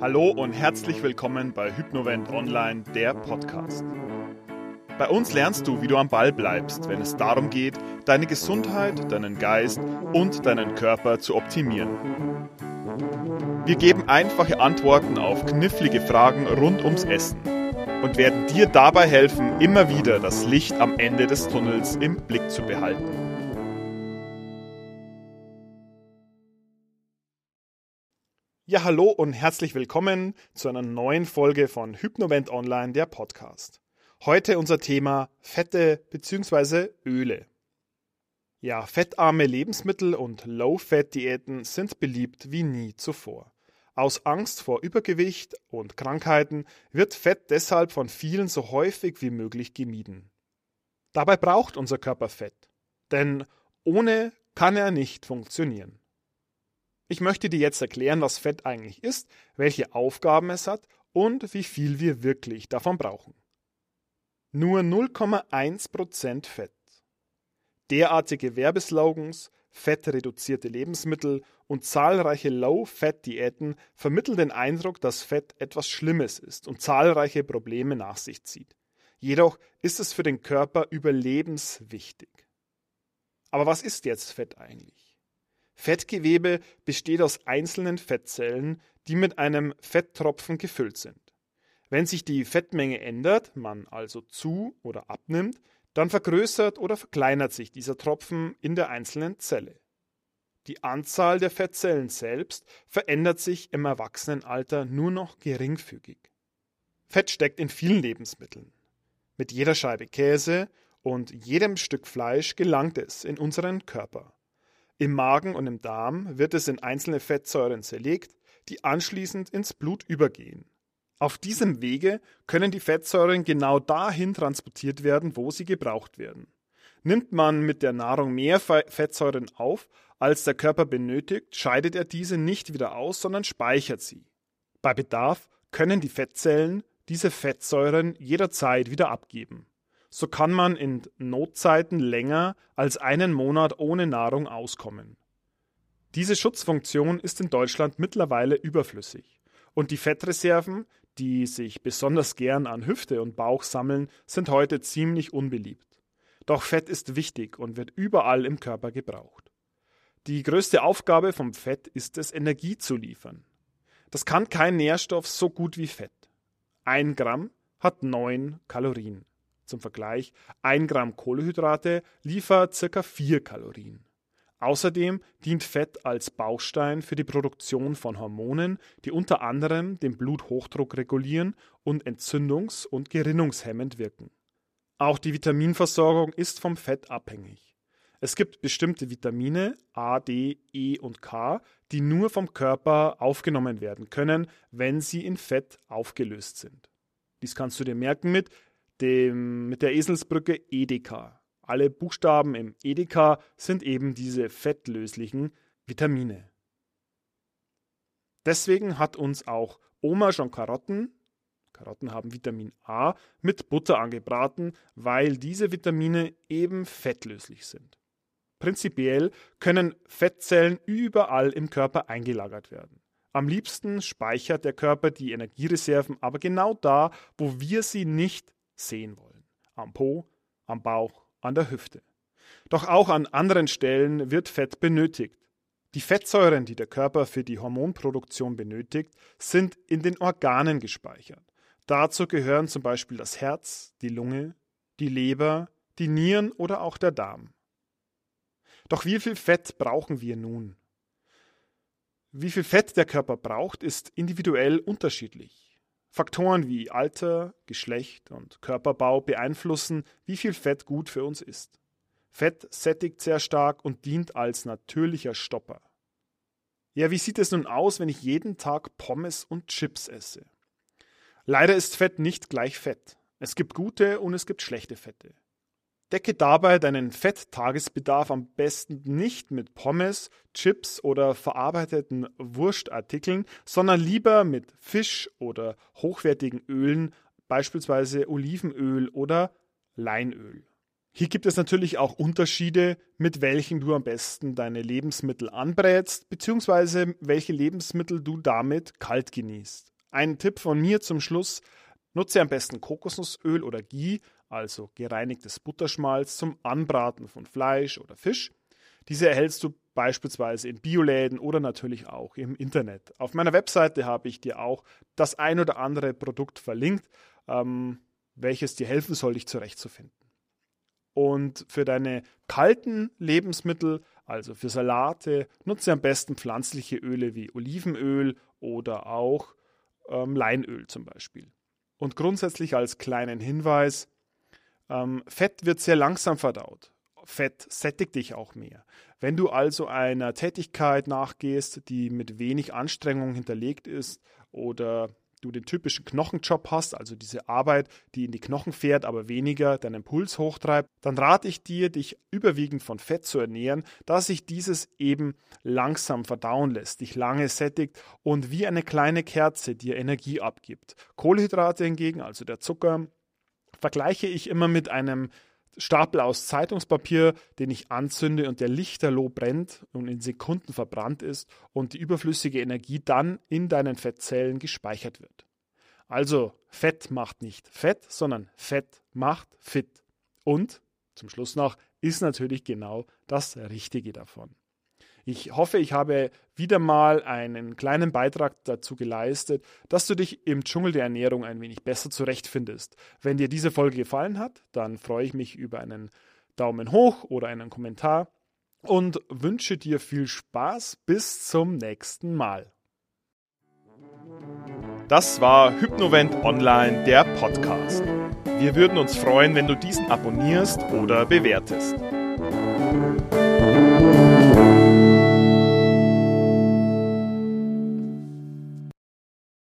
Hallo und herzlich willkommen bei Hypnovent Online, der Podcast. Bei uns lernst du, wie du am Ball bleibst, wenn es darum geht, deine Gesundheit, deinen Geist und deinen Körper zu optimieren. Wir geben einfache Antworten auf knifflige Fragen rund ums Essen und werden dir dabei helfen, immer wieder das Licht am Ende des Tunnels im Blick zu behalten. Ja, hallo und herzlich willkommen zu einer neuen Folge von Hypnovent Online, der Podcast. Heute unser Thema Fette bzw. Öle. Ja, fettarme Lebensmittel und Low-Fat-Diäten sind beliebt wie nie zuvor. Aus Angst vor Übergewicht und Krankheiten wird Fett deshalb von vielen so häufig wie möglich gemieden. Dabei braucht unser Körper Fett, denn ohne kann er nicht funktionieren. Ich möchte dir jetzt erklären, was Fett eigentlich ist, welche Aufgaben es hat und wie viel wir wirklich davon brauchen. Nur 0,1% Fett. Derartige Werbeslogans, fettreduzierte Lebensmittel und zahlreiche Low-Fat-Diäten vermitteln den Eindruck, dass Fett etwas Schlimmes ist und zahlreiche Probleme nach sich zieht. Jedoch ist es für den Körper überlebenswichtig. Aber was ist jetzt Fett eigentlich? Fettgewebe besteht aus einzelnen Fettzellen, die mit einem Fetttropfen gefüllt sind. Wenn sich die Fettmenge ändert, man also zu oder abnimmt, dann vergrößert oder verkleinert sich dieser Tropfen in der einzelnen Zelle. Die Anzahl der Fettzellen selbst verändert sich im Erwachsenenalter nur noch geringfügig. Fett steckt in vielen Lebensmitteln. Mit jeder Scheibe Käse und jedem Stück Fleisch gelangt es in unseren Körper. Im Magen und im Darm wird es in einzelne Fettsäuren zerlegt, die anschließend ins Blut übergehen. Auf diesem Wege können die Fettsäuren genau dahin transportiert werden, wo sie gebraucht werden. Nimmt man mit der Nahrung mehr Fettsäuren auf, als der Körper benötigt, scheidet er diese nicht wieder aus, sondern speichert sie. Bei Bedarf können die Fettzellen diese Fettsäuren jederzeit wieder abgeben. So kann man in Notzeiten länger als einen Monat ohne Nahrung auskommen. Diese Schutzfunktion ist in Deutschland mittlerweile überflüssig. Und die Fettreserven, die sich besonders gern an Hüfte und Bauch sammeln, sind heute ziemlich unbeliebt. Doch Fett ist wichtig und wird überall im Körper gebraucht. Die größte Aufgabe vom Fett ist es, Energie zu liefern. Das kann kein Nährstoff so gut wie Fett. Ein Gramm hat neun Kalorien. Zum Vergleich, ein Gramm Kohlehydrate liefert circa vier Kalorien. Außerdem dient Fett als Baustein für die Produktion von Hormonen, die unter anderem den Bluthochdruck regulieren und entzündungs- und gerinnungshemmend wirken. Auch die Vitaminversorgung ist vom Fett abhängig. Es gibt bestimmte Vitamine A, D, E und K, die nur vom Körper aufgenommen werden können, wenn sie in Fett aufgelöst sind. Dies kannst du dir merken mit, dem, mit der Eselsbrücke EDK. Alle Buchstaben im Edeka sind eben diese fettlöslichen Vitamine. Deswegen hat uns auch Oma schon Karotten, Karotten haben Vitamin A, mit Butter angebraten, weil diese Vitamine eben fettlöslich sind. Prinzipiell können Fettzellen überall im Körper eingelagert werden. Am liebsten speichert der Körper die Energiereserven aber genau da, wo wir sie nicht sehen wollen. Am Po, am Bauch, an der Hüfte. Doch auch an anderen Stellen wird Fett benötigt. Die Fettsäuren, die der Körper für die Hormonproduktion benötigt, sind in den Organen gespeichert. Dazu gehören zum Beispiel das Herz, die Lunge, die Leber, die Nieren oder auch der Darm. Doch wie viel Fett brauchen wir nun? Wie viel Fett der Körper braucht, ist individuell unterschiedlich. Faktoren wie Alter, Geschlecht und Körperbau beeinflussen, wie viel Fett gut für uns ist. Fett sättigt sehr stark und dient als natürlicher Stopper. Ja, wie sieht es nun aus, wenn ich jeden Tag Pommes und Chips esse? Leider ist Fett nicht gleich Fett. Es gibt gute und es gibt schlechte Fette. Decke dabei deinen Fetttagesbedarf am besten nicht mit Pommes, Chips oder verarbeiteten Wurstartikeln, sondern lieber mit Fisch oder hochwertigen Ölen, beispielsweise Olivenöl oder Leinöl. Hier gibt es natürlich auch Unterschiede, mit welchen du am besten deine Lebensmittel anbrätst, beziehungsweise welche Lebensmittel du damit kalt genießt. Ein Tipp von mir zum Schluss, nutze am besten Kokosnussöl oder Ghee, also gereinigtes Butterschmalz, zum Anbraten von Fleisch oder Fisch. Diese erhältst du beispielsweise in Bioläden oder natürlich auch im Internet. Auf meiner Webseite habe ich dir auch das ein oder andere Produkt verlinkt, ähm, welches dir helfen soll, dich zurechtzufinden. Und für deine kalten Lebensmittel, also für Salate, nutze am besten pflanzliche Öle wie Olivenöl oder auch ähm, Leinöl zum Beispiel. Und grundsätzlich als kleinen Hinweis, ähm, Fett wird sehr langsam verdaut. Fett sättigt dich auch mehr. Wenn du also einer Tätigkeit nachgehst, die mit wenig Anstrengung hinterlegt ist oder du den typischen Knochenjob hast, also diese Arbeit, die in die Knochen fährt, aber weniger deinen Puls hochtreibt, dann rate ich dir, dich überwiegend von Fett zu ernähren, da sich dieses eben langsam verdauen lässt, dich lange sättigt und wie eine kleine Kerze dir Energie abgibt. Kohlenhydrate hingegen, also der Zucker, vergleiche ich immer mit einem Stapel aus Zeitungspapier, den ich anzünde und der lichterloh brennt und in Sekunden verbrannt ist und die überflüssige Energie dann in deinen Fettzellen gespeichert wird. Also Fett macht nicht Fett, sondern Fett macht fit. Und zum Schluss noch ist natürlich genau das Richtige davon. Ich hoffe, ich habe wieder mal einen kleinen Beitrag dazu geleistet, dass du dich im Dschungel der Ernährung ein wenig besser zurechtfindest. Wenn dir diese Folge gefallen hat, dann freue ich mich über einen Daumen hoch oder einen Kommentar und wünsche dir viel Spaß bis zum nächsten Mal. Das war Hypnovent Online, der Podcast. Wir würden uns freuen, wenn du diesen abonnierst oder bewertest.